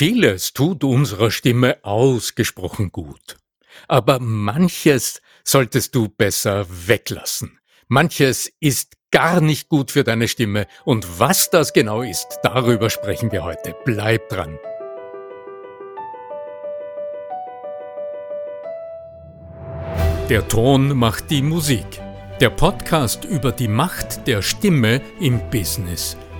Vieles tut unserer Stimme ausgesprochen gut. Aber manches solltest du besser weglassen. Manches ist gar nicht gut für deine Stimme. Und was das genau ist, darüber sprechen wir heute. Bleib dran. Der Ton macht die Musik. Der Podcast über die Macht der Stimme im Business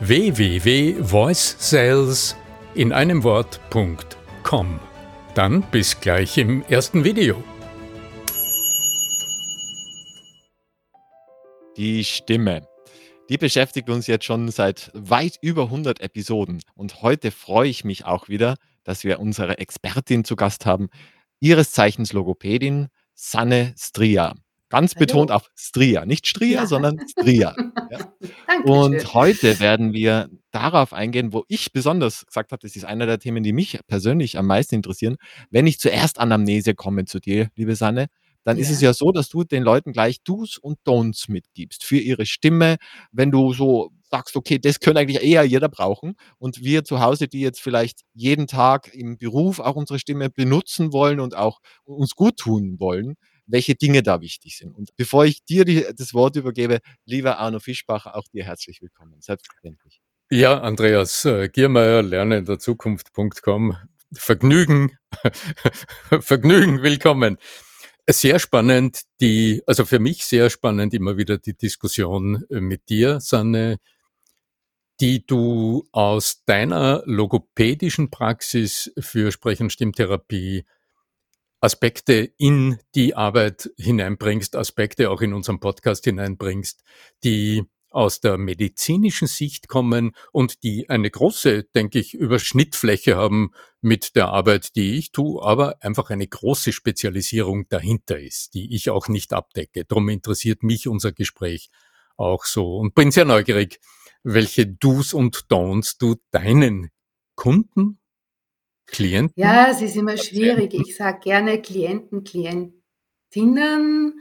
www.voicesales in einem Wort.com. Dann bis gleich im ersten Video. Die Stimme. Die beschäftigt uns jetzt schon seit weit über 100 Episoden. Und heute freue ich mich auch wieder, dass wir unsere Expertin zu Gast haben, ihres Zeichens Logopädin Sanne Stria. Ganz betont auf Stria, nicht Stria, ja. sondern Stria. Ja. Und heute werden wir darauf eingehen, wo ich besonders gesagt habe, das ist einer der Themen, die mich persönlich am meisten interessieren. Wenn ich zuerst Anamnese komme zu dir, liebe Sanne, dann ja. ist es ja so, dass du den Leuten gleich Do's und Don'ts mitgibst für ihre Stimme. Wenn du so sagst, okay, das könnte eigentlich eher jeder brauchen. Und wir zu Hause, die jetzt vielleicht jeden Tag im Beruf auch unsere Stimme benutzen wollen und auch uns gut tun wollen, welche Dinge da wichtig sind. Und bevor ich dir die, das Wort übergebe, lieber Arno Fischbach, auch dir herzlich willkommen. Selbstverständlich. Ja, Andreas äh, Giermeier, lernenderzukunft.com. Vergnügen, Vergnügen, willkommen. Sehr spannend, die, also für mich sehr spannend immer wieder die Diskussion äh, mit dir, Sanne, die du aus deiner logopädischen Praxis für Sprech- und Stimmtherapie Aspekte in die Arbeit hineinbringst, Aspekte auch in unserem Podcast hineinbringst, die aus der medizinischen Sicht kommen und die eine große, denke ich, Überschnittfläche haben mit der Arbeit, die ich tue, aber einfach eine große Spezialisierung dahinter ist, die ich auch nicht abdecke. Darum interessiert mich unser Gespräch auch so und bin sehr neugierig, welche Do's und Don'ts du deinen Kunden Klienten? Ja, es ist immer schwierig. Ich sage gerne Klienten, Klientinnen,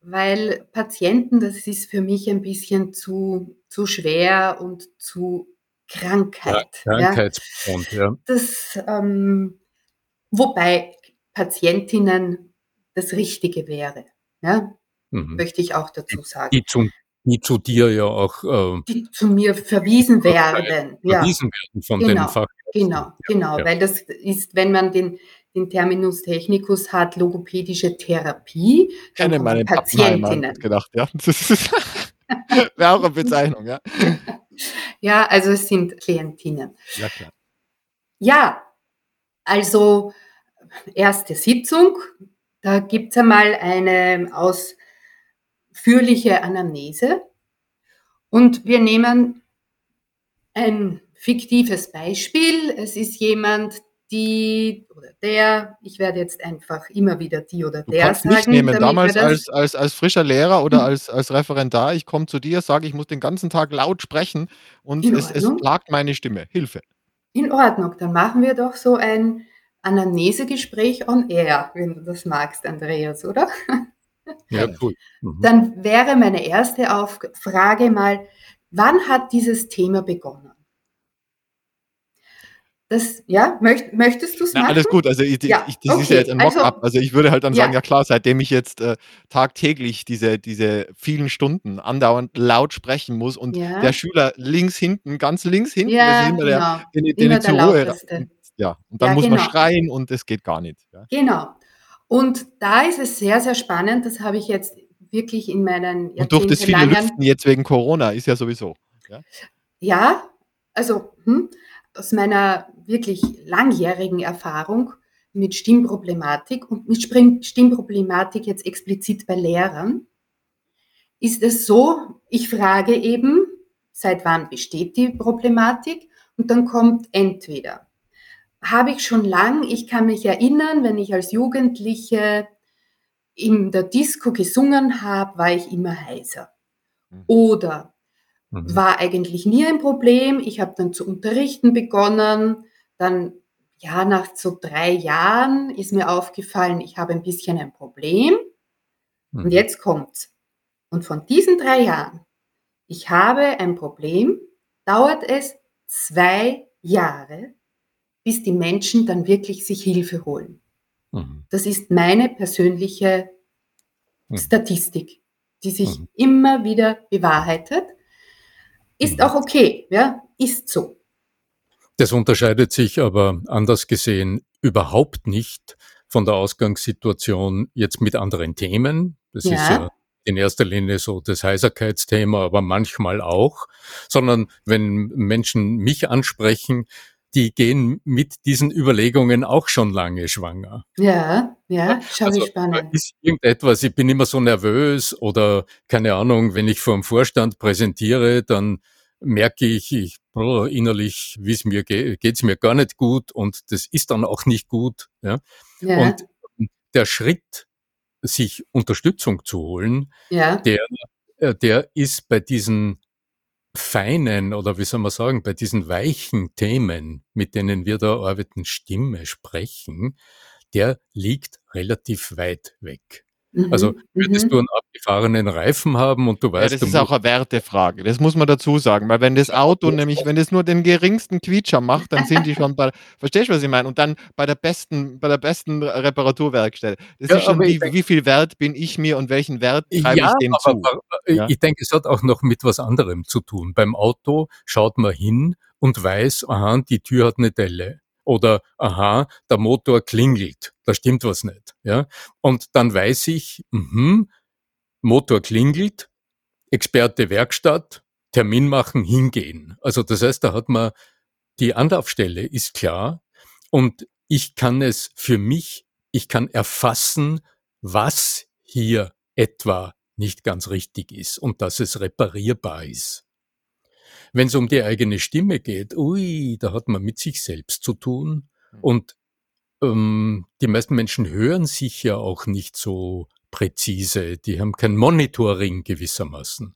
weil Patienten, das ist für mich ein bisschen zu, zu schwer und zu Krankheit. Ja, Krankheitsbefund, ja. ja. Das, ähm, wobei Patientinnen das Richtige wäre. Ja? Mhm. Möchte ich auch dazu sagen. Die zum die zu dir ja auch äh, die zu mir verwiesen werden. Ja. Verwiesen werden von genau, den Fach. Genau, genau, ja. weil das ist, wenn man den, den Terminus technicus hat, logopädische Therapie, kenne meine Patientinnen. gedacht, ja. Das wäre auch eine Bezeichnung, ja. ja, also es sind Klientinnen. Ja, klar. Ja, also erste Sitzung, da gibt es einmal eine aus ausführliche Anamnese und wir nehmen ein fiktives Beispiel. Es ist jemand, die oder der, ich werde jetzt einfach immer wieder die oder der du kannst sagen. Mich nehmen. Damals als, als, als frischer Lehrer oder hm. als, als Referendar, ich komme zu dir, sage, ich muss den ganzen Tag laut sprechen und es, es plagt meine Stimme. Hilfe. In Ordnung, dann machen wir doch so ein Anamnesegespräch on air, wenn du das magst, Andreas, oder? Ja, cool. Mhm. Dann wäre meine erste Auf Frage mal, wann hat dieses Thema begonnen? Das, ja, möcht, möchtest du es machen? Alles gut, also ich, ja, ich, das okay. ist ja jetzt ein Mock-up. Also, also, ich würde halt dann sagen, ja, klar, seitdem ich jetzt äh, tagtäglich diese, diese vielen Stunden andauernd laut sprechen muss und ja. der Schüler links hinten, ganz links hinten, ja, genau. der, den, den der zur Ruhe. Ja, und dann muss genau. man schreien und es geht gar nicht. Genau. Und da ist es sehr, sehr spannend. Das habe ich jetzt wirklich in meinen Und durch das viele Lüften jetzt wegen Corona ist ja sowieso. Ja, ja also hm, aus meiner wirklich langjährigen Erfahrung mit Stimmproblematik und mit Stimmproblematik jetzt explizit bei Lehrern, ist es so, ich frage eben, seit wann besteht die Problematik? Und dann kommt entweder habe ich schon lang. Ich kann mich erinnern, wenn ich als Jugendliche in der Disco gesungen habe, war ich immer heiser. Mhm. Oder mhm. war eigentlich nie ein Problem. Ich habe dann zu unterrichten begonnen. Dann, ja, nach so drei Jahren ist mir aufgefallen, ich habe ein bisschen ein Problem. Mhm. Und jetzt kommt's. Und von diesen drei Jahren, ich habe ein Problem, dauert es zwei Jahre, bis die Menschen dann wirklich sich Hilfe holen. Mhm. Das ist meine persönliche mhm. Statistik, die sich mhm. immer wieder bewahrheitet. Ist mhm. auch okay, ja, ist so. Das unterscheidet sich aber anders gesehen überhaupt nicht von der Ausgangssituation jetzt mit anderen Themen. Das ja. ist ja in erster Linie so das Heiserkeitsthema, aber manchmal auch, sondern wenn Menschen mich ansprechen, die gehen mit diesen Überlegungen auch schon lange schwanger. Ja, ja, schau also, spannend. Ist irgendetwas, ich bin immer so nervös oder keine Ahnung, wenn ich vor dem Vorstand präsentiere, dann merke ich, ich oh, innerlich, wie es mir geht, geht es mir gar nicht gut und das ist dann auch nicht gut. Ja? ja. Und der Schritt, sich Unterstützung zu holen, ja. der, äh, der ist bei diesen feinen oder wie soll man sagen, bei diesen weichen Themen, mit denen wir da arbeiten, Stimme sprechen, der liegt relativ weit weg. Mhm. Also würdest mhm. du einen abgefahrenen Reifen haben und du weißt. Ja, das ist auch eine Wertefrage. Das muss man dazu sagen, weil wenn das Auto nämlich, wenn es nur den geringsten Quietscher macht, dann sind die schon bei, verstehst du, was ich meine? Und dann bei der besten, bei der besten Reparaturwerkstatt. Das ja, ist schon, wie, wie, viel Wert bin ich mir und welchen Wert treibe ja, ich dem aber, zu? Ja? Ich denke, es hat auch noch mit was anderem zu tun. Beim Auto schaut man hin und weiß, aha, die Tür hat eine Delle oder aha, der Motor klingelt, da stimmt was nicht. Ja? Und dann weiß ich, mh, Motor klingelt, Experte Werkstatt, Termin machen, hingehen. Also das heißt, da hat man die Anlaufstelle ist klar und ich kann es für mich, ich kann erfassen, was hier etwa nicht ganz richtig ist und dass es reparierbar ist. Wenn es um die eigene Stimme geht, ui, da hat man mit sich selbst zu tun. Mhm. Und ähm, die meisten Menschen hören sich ja auch nicht so präzise. Die haben kein Monitoring gewissermaßen.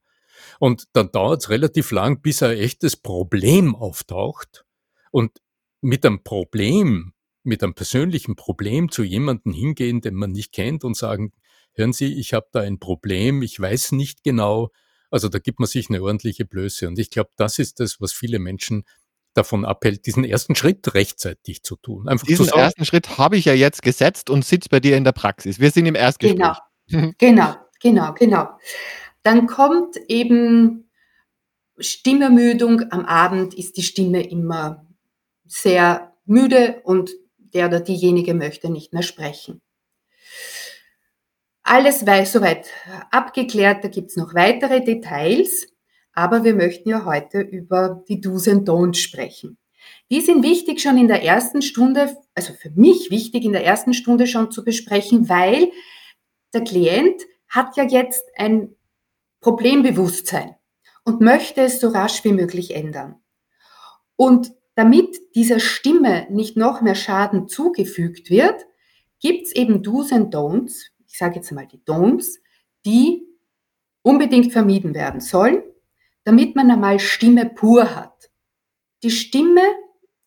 Und dann dauert es relativ lang, bis ein echtes Problem auftaucht. Und mit einem Problem, mit einem persönlichen Problem zu jemandem hingehen, den man nicht kennt und sagen, hören Sie, ich habe da ein Problem, ich weiß nicht genau, also da gibt man sich eine ordentliche Blöße. Und ich glaube, das ist das, was viele Menschen davon abhält, diesen ersten Schritt rechtzeitig zu tun. Einfach diesen ersten Schritt habe ich ja jetzt gesetzt und sitze bei dir in der Praxis. Wir sind im Erstgespräch. Genau, genau, genau, genau. Dann kommt eben Stimmermüdung. Am Abend ist die Stimme immer sehr müde und der oder diejenige möchte nicht mehr sprechen. Alles soweit abgeklärt, da gibt es noch weitere Details, aber wir möchten ja heute über die Do's and Don'ts sprechen. Die sind wichtig schon in der ersten Stunde, also für mich wichtig in der ersten Stunde schon zu besprechen, weil der Klient hat ja jetzt ein Problembewusstsein und möchte es so rasch wie möglich ändern. Und damit dieser Stimme nicht noch mehr Schaden zugefügt wird, gibt es eben Do's and Don'ts, ich sage jetzt mal die Don'ts, die unbedingt vermieden werden sollen, damit man einmal Stimme pur hat. Die Stimme,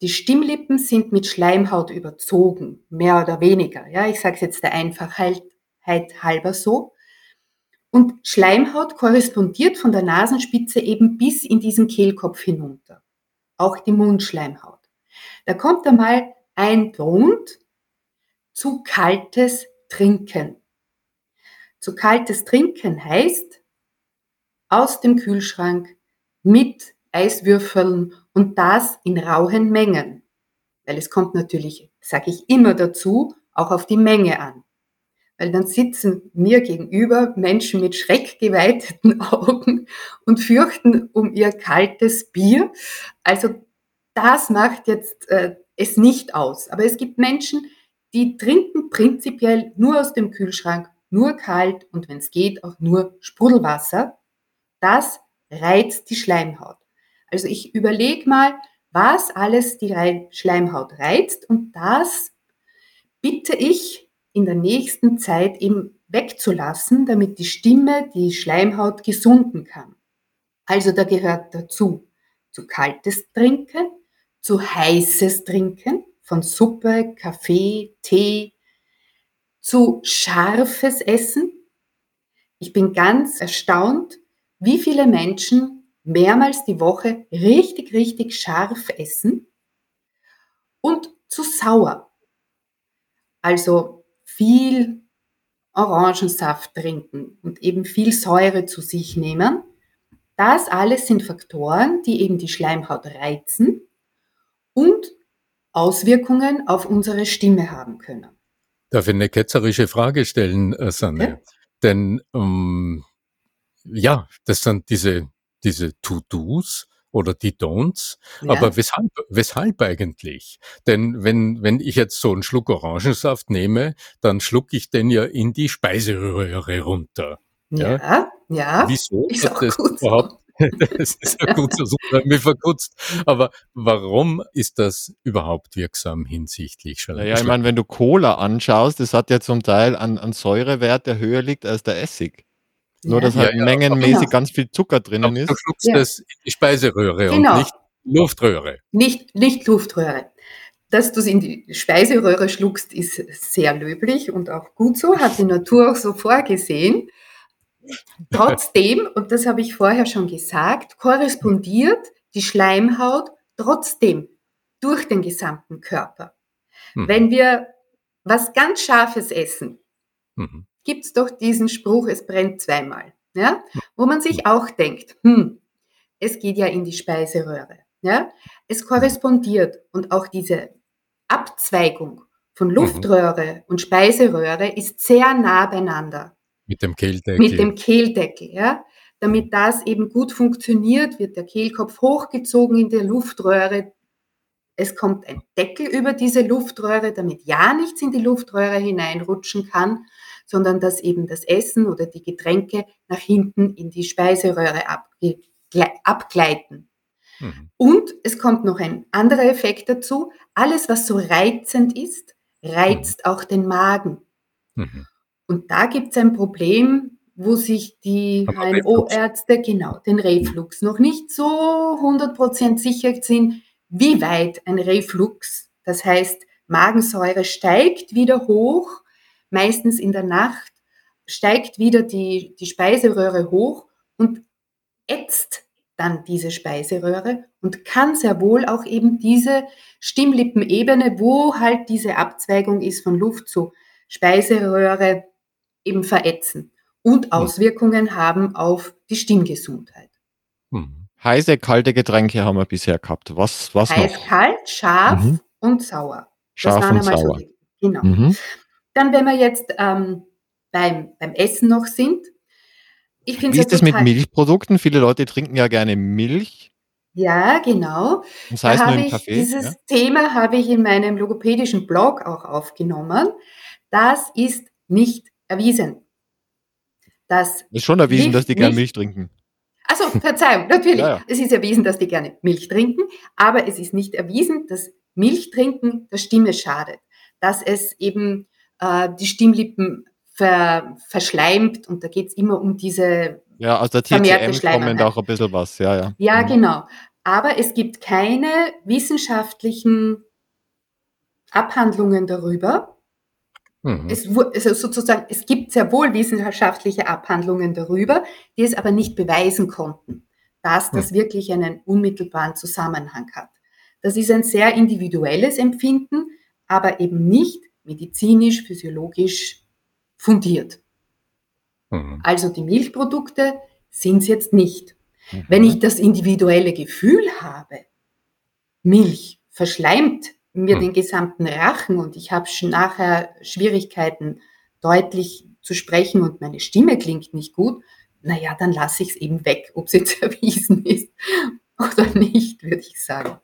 die Stimmlippen sind mit Schleimhaut überzogen, mehr oder weniger. Ja, ich sage es jetzt der Einfachheit halber so. Und Schleimhaut korrespondiert von der Nasenspitze eben bis in diesen Kehlkopf hinunter. Auch die Mundschleimhaut. Da kommt einmal ein Don't zu kaltes Trinken. Zu kaltes Trinken heißt aus dem Kühlschrank mit Eiswürfeln und das in rauen Mengen. Weil es kommt natürlich, sage ich immer dazu, auch auf die Menge an. Weil dann sitzen mir gegenüber Menschen mit schreckgeweiteten Augen und fürchten um ihr kaltes Bier. Also das macht jetzt äh, es nicht aus. Aber es gibt Menschen, die trinken prinzipiell nur aus dem Kühlschrank nur kalt und wenn es geht auch nur Sprudelwasser, das reizt die Schleimhaut. Also ich überlege mal, was alles die Schleimhaut reizt und das bitte ich in der nächsten Zeit eben wegzulassen, damit die Stimme die Schleimhaut gesunden kann. Also da gehört dazu zu kaltes Trinken, zu heißes Trinken von Suppe, Kaffee, Tee, zu scharfes Essen. Ich bin ganz erstaunt, wie viele Menschen mehrmals die Woche richtig, richtig scharf essen und zu sauer. Also viel Orangensaft trinken und eben viel Säure zu sich nehmen. Das alles sind Faktoren, die eben die Schleimhaut reizen und Auswirkungen auf unsere Stimme haben können. Darf ich eine ketzerische Frage stellen, äh, Sanne? Okay. Denn ähm, ja, das sind diese, diese To-Dos oder die Don'ts. Ja. Aber weshalb, weshalb eigentlich? Denn wenn, wenn ich jetzt so einen Schluck Orangensaft nehme, dann schlucke ich den ja in die Speiseröhre runter. Ja, ja. ja. Wieso? Ist das gut überhaupt, das ist ja gut so, super, mir verkutzt. Aber warum ist das überhaupt wirksam hinsichtlich Schleim? Naja, ich meine, wenn du Cola anschaust, das hat ja zum Teil an, an Säurewert, der höher liegt als der Essig. Nur, dass halt ja, mengenmäßig genau. ganz viel Zucker drinnen ist. Du schluckst ja. das in die Speiseröhre genau. und nicht Luftröhre. Nicht, nicht Luftröhre. Dass du es in die Speiseröhre schluckst, ist sehr löblich und auch gut so, hat die Natur auch so vorgesehen. Trotzdem, und das habe ich vorher schon gesagt, korrespondiert die Schleimhaut trotzdem durch den gesamten Körper. Mhm. Wenn wir was ganz Scharfes essen, mhm gibt es doch diesen Spruch, es brennt zweimal. Ja? Wo man sich auch denkt, hm, es geht ja in die Speiseröhre. Ja? Es korrespondiert und auch diese Abzweigung von mhm. Luftröhre und Speiseröhre ist sehr nah beieinander. Mit dem Kehldeckel. Mit dem Kehldeckel, ja. Damit das eben gut funktioniert, wird der Kehlkopf hochgezogen in der Luftröhre. Es kommt ein Deckel über diese Luftröhre, damit ja nichts in die Luftröhre hineinrutschen kann sondern dass eben das Essen oder die Getränke nach hinten in die Speiseröhre abgleiten. Mhm. Und es kommt noch ein anderer Effekt dazu. Alles, was so reizend ist, reizt mhm. auch den Magen. Mhm. Und da gibt es ein Problem, wo sich die HNO-Ärzte, genau, den Reflux, noch nicht so 100% sicher sind, wie weit ein Reflux, das heißt Magensäure steigt wieder hoch meistens in der Nacht, steigt wieder die, die Speiseröhre hoch und ätzt dann diese Speiseröhre und kann sehr wohl auch eben diese Stimmlippenebene, wo halt diese Abzweigung ist von Luft zu Speiseröhre, eben verätzen und hm. Auswirkungen haben auf die Stimmgesundheit. Hm. Heiße, kalte Getränke haben wir bisher gehabt. Was, was Heiß, noch? kalt, scharf mhm. und sauer. Scharf und sauer. So genau. Mhm. Dann, wenn wir jetzt ähm, beim, beim Essen noch sind. Ich Wie ist das mit Milchprodukten? Viele Leute trinken ja gerne Milch. Ja, genau. Das heißt da nur im Kaffee. Dieses ja? Thema habe ich in meinem logopädischen Blog auch aufgenommen. Das ist nicht erwiesen. Das ist schon erwiesen, dass die gerne Milch trinken. Also Verzeihung, natürlich. Ja, ja. Es ist erwiesen, dass die gerne Milch trinken, aber es ist nicht erwiesen, dass Milchtrinken der Stimme schadet. Dass es eben äh, die Stimmlippen ver, verschleimt und da geht es immer um diese ja, aus der TCM kommt auch ein bisschen was, ja, ja. Ja, mhm. genau. Aber es gibt keine wissenschaftlichen Abhandlungen darüber. Mhm. Es, also sozusagen, es gibt sehr wohl wissenschaftliche Abhandlungen darüber, die es aber nicht beweisen konnten, dass das mhm. wirklich einen unmittelbaren Zusammenhang hat. Das ist ein sehr individuelles Empfinden, aber eben nicht medizinisch, physiologisch fundiert. Mhm. Also die Milchprodukte sind es jetzt nicht. Mhm. Wenn ich das individuelle Gefühl habe, Milch verschleimt mir mhm. den gesamten Rachen und ich habe nachher Schwierigkeiten, deutlich zu sprechen und meine Stimme klingt nicht gut, naja, dann lasse ich es eben weg, ob es jetzt erwiesen ist oder nicht, würde ich sagen.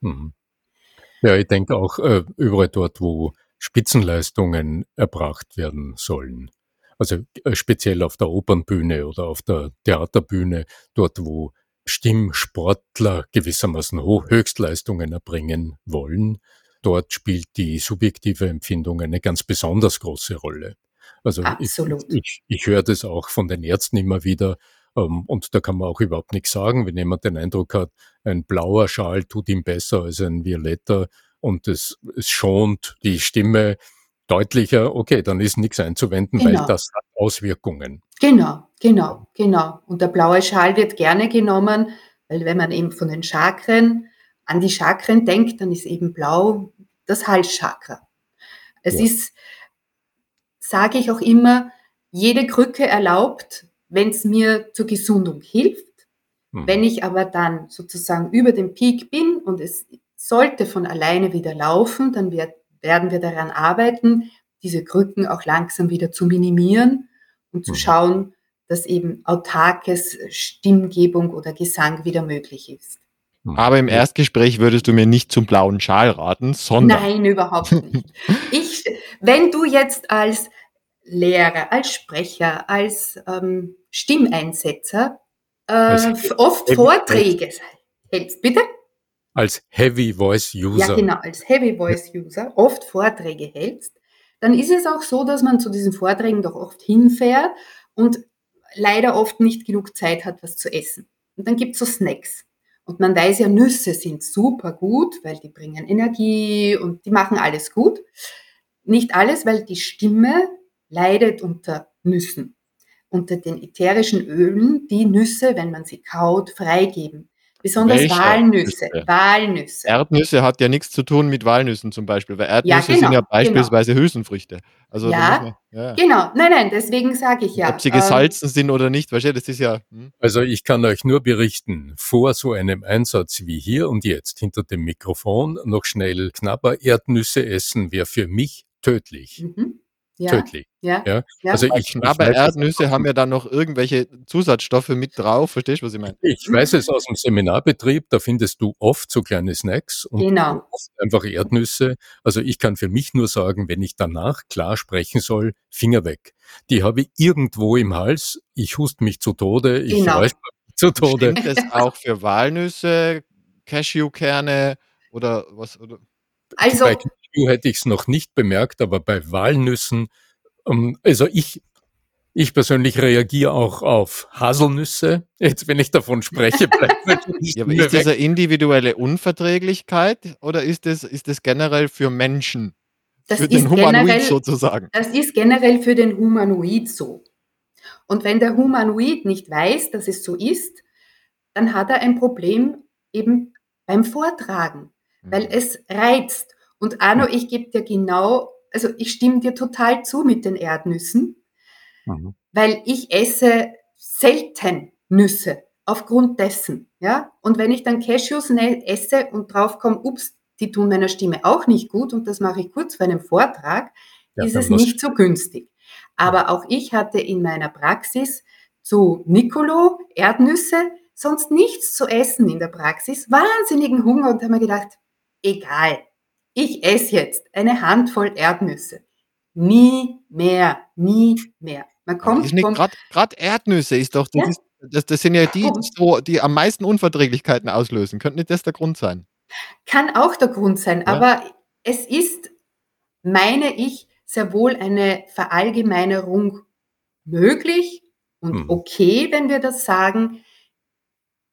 Mhm. Ja, ich denke auch äh, überall dort, wo Spitzenleistungen erbracht werden sollen. Also äh, speziell auf der Opernbühne oder auf der Theaterbühne, dort wo Stimmsportler gewissermaßen Höchstleistungen erbringen wollen. Dort spielt die subjektive Empfindung eine ganz besonders große Rolle. Also Absolut. ich, ich, ich höre das auch von den Ärzten immer wieder, ähm, und da kann man auch überhaupt nichts sagen, wenn jemand den Eindruck hat, ein blauer Schal tut ihm besser als ein violetter und es, es schont die Stimme deutlicher, okay, dann ist nichts einzuwenden, genau. weil das hat Auswirkungen. Genau, genau, genau. Und der blaue Schal wird gerne genommen, weil wenn man eben von den Chakren an die Chakren denkt, dann ist eben blau das Halschakra. Es ja. ist, sage ich auch immer, jede Krücke erlaubt, wenn es mir zur Gesundung hilft. Mhm. Wenn ich aber dann sozusagen über dem Peak bin und es sollte von alleine wieder laufen, dann wird, werden wir daran arbeiten, diese Krücken auch langsam wieder zu minimieren und zu mhm. schauen, dass eben autarkes Stimmgebung oder Gesang wieder möglich ist. Mhm. Aber im Erstgespräch würdest du mir nicht zum blauen Schal raten, sondern. Nein, überhaupt nicht. Ich, wenn du jetzt als Lehrer, als Sprecher, als ähm, Stimmeinsetzer äh, oft Vorträge hältst. Bitte? Als Heavy Voice User. Ja, genau, als Heavy Voice User oft Vorträge hältst, dann ist es auch so, dass man zu diesen Vorträgen doch oft hinfährt und leider oft nicht genug Zeit hat, was zu essen. Und dann gibt es so Snacks. Und man weiß ja, Nüsse sind super gut, weil die bringen Energie und die machen alles gut. Nicht alles, weil die Stimme leidet unter Nüssen unter den ätherischen Ölen die Nüsse, wenn man sie kaut, freigeben. Besonders Welche Walnüsse. Nüsse? Walnüsse. Erdnüsse hat ja nichts zu tun mit Walnüssen zum Beispiel, weil Erdnüsse ja, genau, sind ja genau, beispielsweise genau. Hülsenfrüchte. Also ja, man, ja, genau. Nein, nein, deswegen sage ich ja. Ob sie gesalzen ähm, sind oder nicht, weißt du, das ist ja. Hm. Also ich kann euch nur berichten, vor so einem Einsatz wie hier und jetzt hinter dem Mikrofon noch schnell knapper Erdnüsse essen wäre für mich tödlich. Mhm ja. tödlich. Ja. ja. Also ich, aber ich Erdnüsse haben ja dann noch irgendwelche Zusatzstoffe mit drauf. Verstehst du, was ich meine? Ich weiß es aus dem Seminarbetrieb, da findest du oft so kleine Snacks und genau. einfach Erdnüsse. Also ich kann für mich nur sagen, wenn ich danach klar sprechen soll, Finger weg. Die habe ich irgendwo im Hals. Ich hust mich zu Tode. Ich genau. mich zu Tode. Stimmt das auch für Walnüsse, Cashewkerne oder was? Oder? Also, Cashew hätte ich es noch nicht bemerkt, aber bei Walnüssen, ähm, also ich, ich persönlich reagiere auch auf Haselnüsse. Jetzt, wenn ich davon spreche, bleibt ja, aber Ist das eine individuelle Unverträglichkeit oder ist das, ist das generell für Menschen? Das für den Humanoid generell, sozusagen. Das ist generell für den Humanoid so. Und wenn der Humanoid nicht weiß, dass es so ist, dann hat er ein Problem eben beim Vortragen weil mhm. es reizt. Und Arno, ich gebe dir genau, also ich stimme dir total zu mit den Erdnüssen, mhm. weil ich esse selten Nüsse aufgrund dessen, ja. Und wenn ich dann Cashews esse und draufkomme, ups, die tun meiner Stimme auch nicht gut und das mache ich kurz vor einem Vortrag, ja, ist es nicht so günstig. Aber auch ich hatte in meiner Praxis zu Nicolo Erdnüsse, sonst nichts zu essen in der Praxis, wahnsinnigen Hunger und habe mir gedacht, egal. Ich esse jetzt eine Handvoll Erdnüsse. Nie mehr, nie mehr. Man kommt Gerade Erdnüsse ist doch, das, ja? ist, das, das, sind ja die, die, die am meisten Unverträglichkeiten auslösen. Könnte nicht das der Grund sein? Kann auch der Grund sein, ja. aber es ist, meine ich, sehr wohl eine Verallgemeinerung möglich und hm. okay, wenn wir das sagen.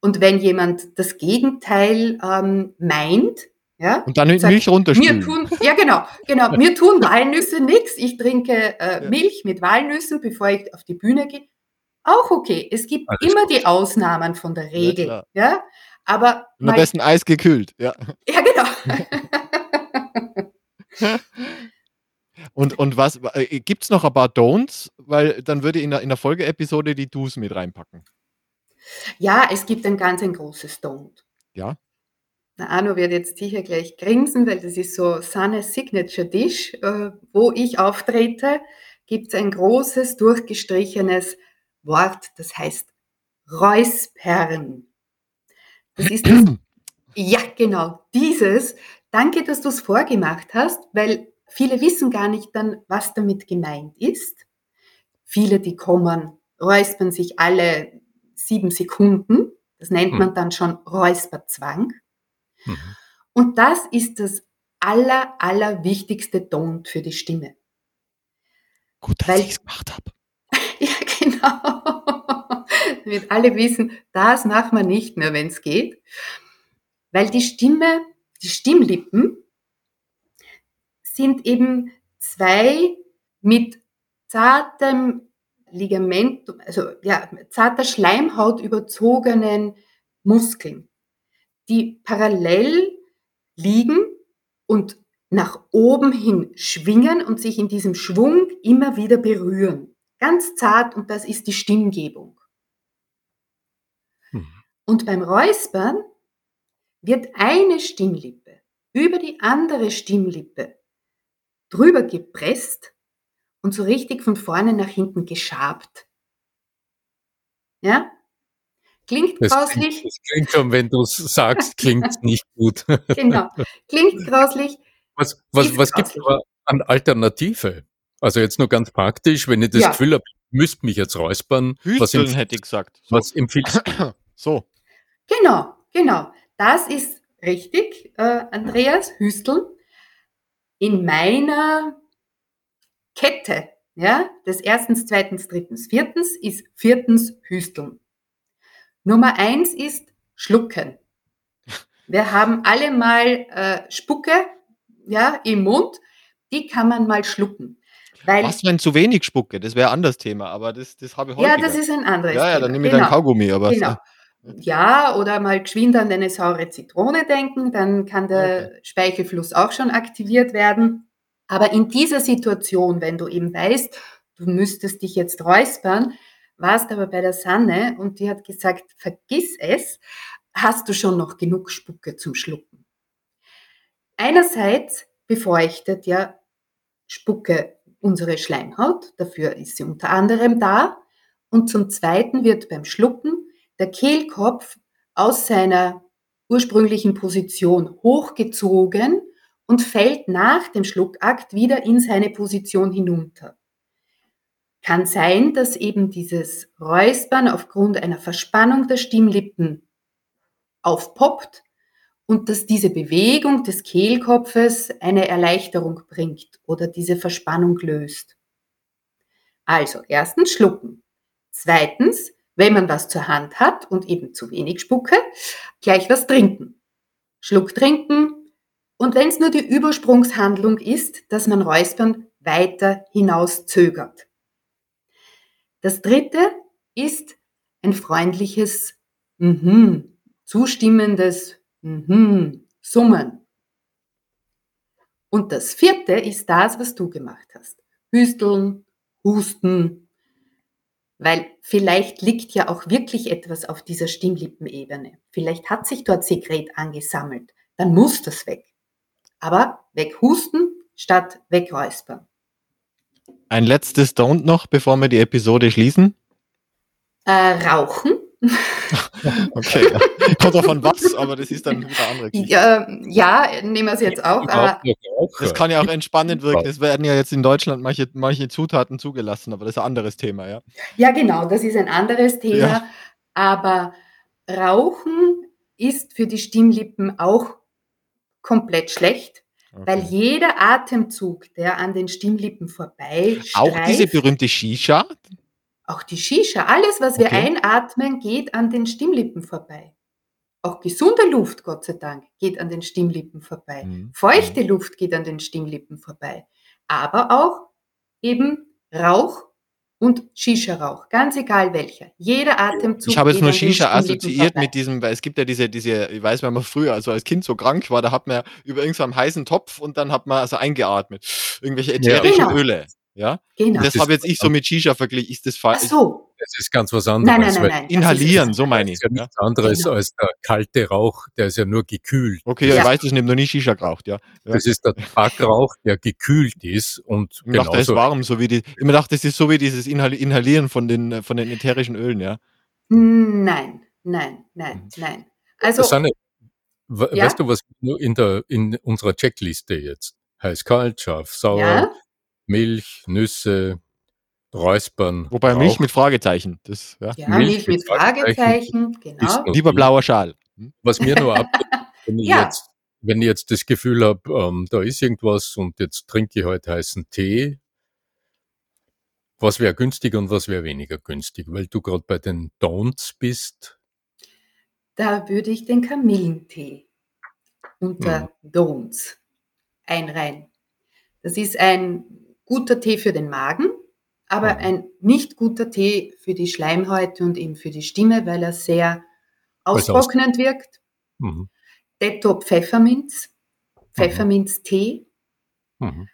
Und wenn jemand das Gegenteil ähm, meint, ja? Und dann mit Milch runterspülen. Mir tun, ja, genau, genau. Mir tun Walnüsse nichts. Ich trinke äh, ja. Milch mit Walnüssen, bevor ich auf die Bühne gehe. Auch okay. Es gibt Alles immer gut. die Ausnahmen von der Regel. Ja, ja? aber am besten Eis gekühlt. Ja, ja genau. und, und was äh, gibt es noch ein paar Don'ts? Weil dann würde ich in der, in der Folgeepisode die Do's mit reinpacken. Ja, es gibt ein ganz ein großes Don't. Ja. Der Arno wird jetzt sicher gleich grinsen, weil das ist so Sannes Signature Dish. Äh, wo ich auftrete, gibt es ein großes, durchgestrichenes Wort, das heißt Räuspern. Das ist das, ja genau, dieses. Danke, dass du es vorgemacht hast, weil viele wissen gar nicht dann, was damit gemeint ist. Viele, die kommen, räuspern sich alle sieben Sekunden Das nennt Hm. man dann schon Räusperzwang. Mhm. Und das ist das aller, aller wichtigste Ton für die Stimme. Gut, dass Weil- ich es gemacht habe. Ja, genau. Damit alle wissen, das machen wir nicht mehr, wenn es geht. Weil die Stimme, die Stimmlippen sind eben zwei mit zartem Ligament, also ja, zarter Schleimhaut überzogenen Muskeln, die parallel liegen und nach oben hin schwingen und sich in diesem Schwung immer wieder berühren. Ganz zart und das ist die Stimmgebung. Mhm. Und beim Räuspern wird eine Stimmlippe über die andere Stimmlippe drüber gepresst und so richtig von vorne nach hinten geschabt. Ja? Klingt Das grauslich, klingt, das klingt schon, wenn du es sagst, klingt nicht gut. genau. Klingt grauslich, Was, was, was gibt es aber an Alternative? Also jetzt nur ganz praktisch, wenn ich das Ja. Gefühl habe, ich müsste mich jetzt räuspern, was, Hüsteln empf hätte ich gesagt. So. was empfiehlst du? so. Genau, genau. Das ist richtig, äh, Andreas Hüsteln. In meiner Kette, ja, des erstens, zweitens, drittens, viertens ist viertens Hüsteln. Nummer eins ist Schlucken. Wir haben alle mal äh, Spucke, ja, im Mund. Die kann man mal schlucken. Weil, Was, wenn zu wenig spucke? Das wäre ein anderes Thema, aber das, das habe ich häufiger. ja, das ist ein anderes ja, ja, Thema. dann nehme ich genau. dann Kaugummi, aber Genau. Ja, oder mal geschwind an eine saure Zitrone denken, dann kann der Speichelfluss auch schon aktiviert werden. Aber in dieser Situation, wenn du eben weißt, du müsstest dich jetzt räuspern, warst aber bei der Sanne und die hat gesagt, vergiss es, hast du schon noch genug Spucke zum Schlucken. Einerseits befeuchtet ja Spucke unsere Schleimhaut, dafür ist sie unter anderem da. Und zum Zweiten wird beim Schlucken der Kehlkopf aus seiner ursprünglichen Position hochgezogen und fällt nach dem Schluckakt wieder in seine Position hinunter. Kann sein, dass eben dieses Räuspern aufgrund einer Verspannung der Stimmlippen aufpoppt und dass diese Bewegung des Kehlkopfes eine Erleichterung bringt oder diese Verspannung löst. Also erstens schlucken. Zweitens, wenn man was zur Hand hat und eben zu wenig Spucke, gleich was trinken. Schluck trinken. Und wenn es nur die Übersprungshandlung ist, dass man Räuspern weiter hinaus zögert. Das dritte ist ein freundliches Mhm, zustimmendes Mhm, Summen. Und das vierte ist das, was du gemacht hast. Hüsteln, husten, weil vielleicht liegt ja auch wirklich etwas auf dieser Stimmlippenebene. Vielleicht hat sich dort Sekret angesammelt. Dann muss das weg. Aber weghusten statt wegräuspern. Ein letztes Don't noch, bevor wir die Episode schließen. Äh, rauchen. Okay, ja. kommt davon was, aber das ist dann wieder andere Geschichte. Ja, ja, nehmen wir es jetzt auch. Das kann ja auch entspannend wirken. Es werden ja jetzt in Deutschland manche, manche Zutaten zugelassen, aber das ist ein anderes Thema, ja. Ja, genau, das ist ein anderes Thema. Ja. Aber Rauchen ist für die Stimmlippen auch komplett schlecht, weil Okay. jeder Atemzug, der an den Stimmlippen vorbei Auch diese berühmte Shisha. auch die Shisha, alles, was wir Okay. einatmen, geht an den Stimmlippen vorbei. Auch gesunde Luft, Gott sei Dank, geht an den Stimmlippen vorbei. Mhm. Feuchte Luft geht an den Stimmlippen vorbei. Aber auch eben Rauch und Shisha-Rauch, ganz egal welcher. Jeder Atemzug Ich habe jetzt nur Shisha assoziiert mit diesem, weil es gibt ja diese, diese, ich weiß, wenn man früher, also als Kind so krank war, da hat man ja über irgendeinen heißen Topf und dann hat man also eingeatmet. Irgendwelche ätherischen Genau. Öle. Ja? Genau. Das Das habe jetzt ist- ich so mit Shisha verglichen. Ist das Ach falsch? so. Das ist ganz was anderes. Nein, nein, nein, nein. das ist Inhalieren, so meine Das ich. ist ja nichts anderes Genau. als der kalte Rauch, der ist ja nur gekühlt. Okay, ja, Ja. ich weiß, ich nehme noch nie Shisha geraucht, ja. ja. Das ist der Tabakrauch, der gekühlt ist und Ich dachte, das ist warm, so wie die. Ich mir dachte, das ist so wie dieses Inhal Inhalieren von den, von den ätherischen Ölen, ja. Nein, nein, nein, nein. Also, Susanne, Ja? weißt du, was nur in, der, in unserer Checkliste jetzt? Heiß, kalt, scharf, sauer, ja, Milch, Nüsse, Räuspern. Wobei Milch mit Fragezeichen. Das, ja. ja Milch, Milch, mit Fragezeichen, genau. Lieber blauer Schal. Hm? Was mir nur ab, wenn ich ja. jetzt wenn ich jetzt das Gefühl habe, ähm, da ist irgendwas und jetzt trinke ich heute heißen Tee, was wäre günstig und was wäre weniger günstig, weil du gerade bei den Don'ts bist? Da würde ich den Kamillentee unter hm. Don'ts einreihen. Das ist ein guter Tee für den Magen, aber hm. ein nicht guter Tee für die Schleimhäute und eben für die Stimme, weil er sehr austrocknend wirkt. Mhm. Detto Pfefferminz, Pfefferminztee. Mhm.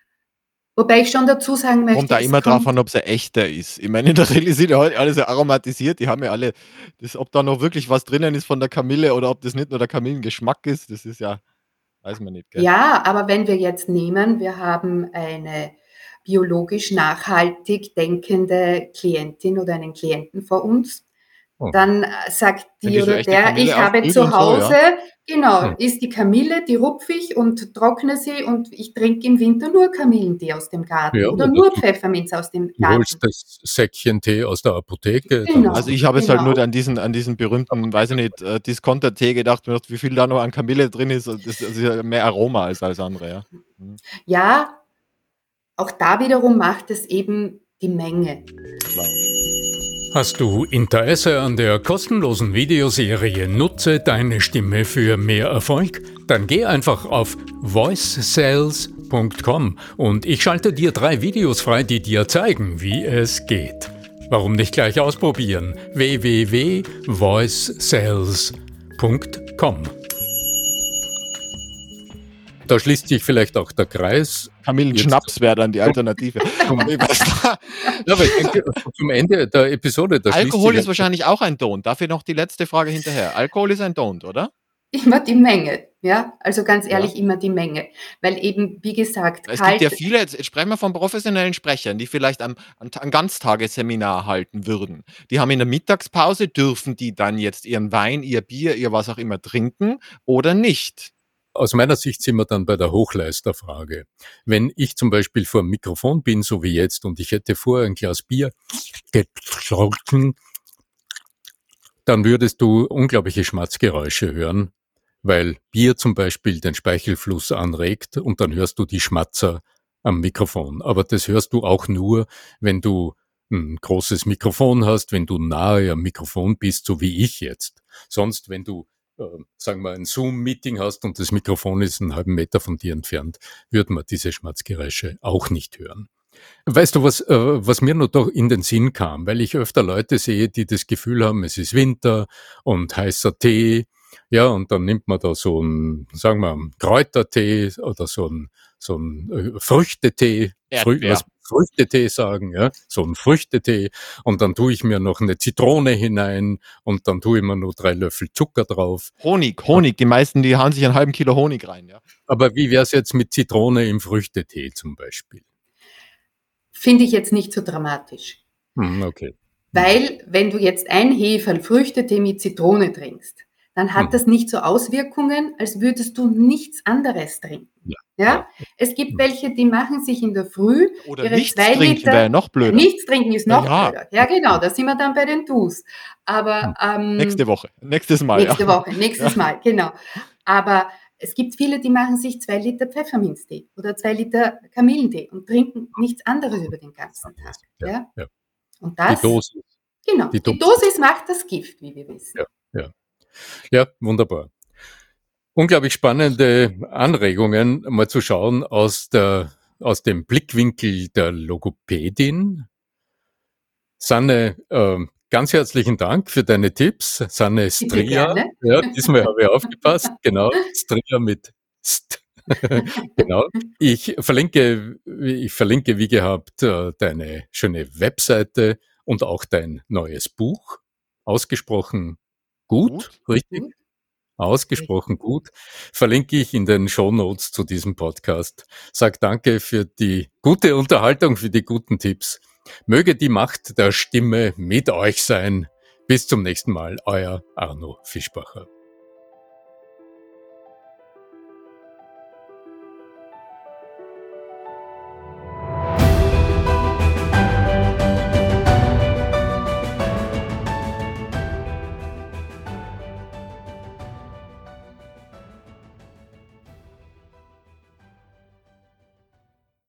Wobei ich schon dazu sagen möchte. Kommt da immer drauf an, ob es ein echter ist. Ich meine, in der Regel sind ja heute alle so aromatisiert. Die haben ja alle, das, ob da noch wirklich was drinnen ist von der Kamille oder ob das nicht nur der Kamillengeschmack ist, das ist ja, weiß man nicht. Gell? Ja, aber wenn wir jetzt nehmen, wir haben eine biologisch nachhaltig denkende Klientin oder einen Klienten vor uns, Oh. Dann äh, sagt die oder der, ich habe zu Hause, so, ja? genau, hm. ist die Kamille, die rupfe ich und trockne sie und ich trinke im Winter nur Kamillentee aus dem Garten ja, oder nur Pfefferminz aus dem Garten. Du holst das Säckchen Tee aus der Apotheke. Genau, also ich habe jetzt halt genau. halt nur an diesen, an diesen berühmten, weiß ich nicht, äh, Discounter-Tee gedacht, wie viel da noch an Kamille drin ist. Das ist ja mehr Aroma als alles andere. Ja. Hm. ja, auch da wiederum macht es eben die Menge. Hast du Interesse an der kostenlosen Videoserie Nutze deine Stimme für mehr Erfolg? Dann geh einfach auf voicesales.com und ich schalte dir drei Videos frei, die dir zeigen, wie es geht. Warum nicht gleich ausprobieren? www.voicesales.com da schließt sich vielleicht auch der Kreis. Kamillenschnaps wäre dann die Alternative. zum Ende der Episode. Alkohol ist wahrscheinlich auch ein Don't. Dafür noch die letzte Frage hinterher. Alkohol ist ein Don't, oder? Immer die Menge, ja. Also ganz ehrlich, ja. immer die Menge. Weil eben, wie gesagt, es gibt ja viele, jetzt sprechen wir von professionellen Sprechern, die vielleicht am, ein Ganztagesseminar halten würden. Die haben in der Mittagspause, dürfen die dann jetzt ihren Wein, ihr Bier, ihr was auch immer trinken oder nicht? Aus meiner Sicht sind wir dann bei der Hochleisterfrage. Wenn ich zum Beispiel vor dem Mikrofon bin, so wie jetzt, und ich hätte vorher ein Glas Bier getrunken, dann würdest du unglaubliche Schmatzgeräusche hören, weil Bier zum Beispiel den Speichelfluss anregt und dann hörst du die Schmatzer am Mikrofon. Aber das hörst du auch nur, wenn du ein großes Mikrofon hast, wenn du nahe am Mikrofon bist, so wie ich jetzt. Sonst, wenn du sagen wir, ein Zoom-Meeting hast und das Mikrofon ist einen halben Meter von dir entfernt, würde man diese Schmatzgeräusche auch nicht hören. Weißt du, was, äh, was mir nur doch in den Sinn kam, weil ich öfter Leute sehe, die das Gefühl haben, es ist Winter und heißer Tee, ja, und dann nimmt man da so ein, sagen wir, Kräutertee oder so ein, so ein äh, Früchtetee, Frü was Früchtetee sagen, ja, so ein Früchtetee und dann tue ich mir noch eine Zitrone hinein und dann tue ich mir nur drei Löffel Zucker drauf. Honig, Honig, die meisten, die hauen sich einen halben Kilo Honig rein, ja. Aber wie wäre es jetzt mit Zitrone im Früchtetee zum Beispiel? Finde ich jetzt nicht so dramatisch. Hm, okay. Weil, wenn du jetzt ein Heferl Früchtetee mit Zitrone trinkst, dann hat hm. das nicht so Auswirkungen, als würdest du nichts anderes trinken. Ja. ja? Es gibt hm. welche, die machen sich in der Früh Oder ihre nichts zwei trinken Liter. Ja noch blöder. Nichts trinken ist noch ja. blöder. Ja, genau, da sind wir dann bei den Dus. Aber hm. ähm, nächste Woche, nächstes Mal. Nächste ja. Woche, nächstes Mal, genau. Aber es gibt viele, die machen sich zwei Liter Pfefferminztee oder zwei Liter Kamillentee und trinken nichts anderes über den ganzen Tag. Ja, ja. Und das, die Dosis. Genau, die, die Dosis macht das Gift, wie wir wissen. Ja, ja. Ja, wunderbar. Unglaublich spannende Anregungen, mal zu schauen aus, der, aus dem Blickwinkel der Logopädin. Sanne, äh, ganz herzlichen Dank für deine Tipps. Sanne Stria. Ja, diesmal habe ich aufgepasst. Genau, Stria mit St. genau. Ich verlinke, ich verlinke, wie gehabt, äh, deine schöne Webseite und auch dein neues Buch. Ausgesprochen Gut, gut richtig? Gut. Ausgesprochen gut. Verlinke ich in den Show Notes zu diesem Podcast. Sag danke für die gute Unterhaltung, für die guten Tipps. Möge die Macht der Stimme mit euch sein. Bis zum nächsten Mal, euer Arno Fischbacher.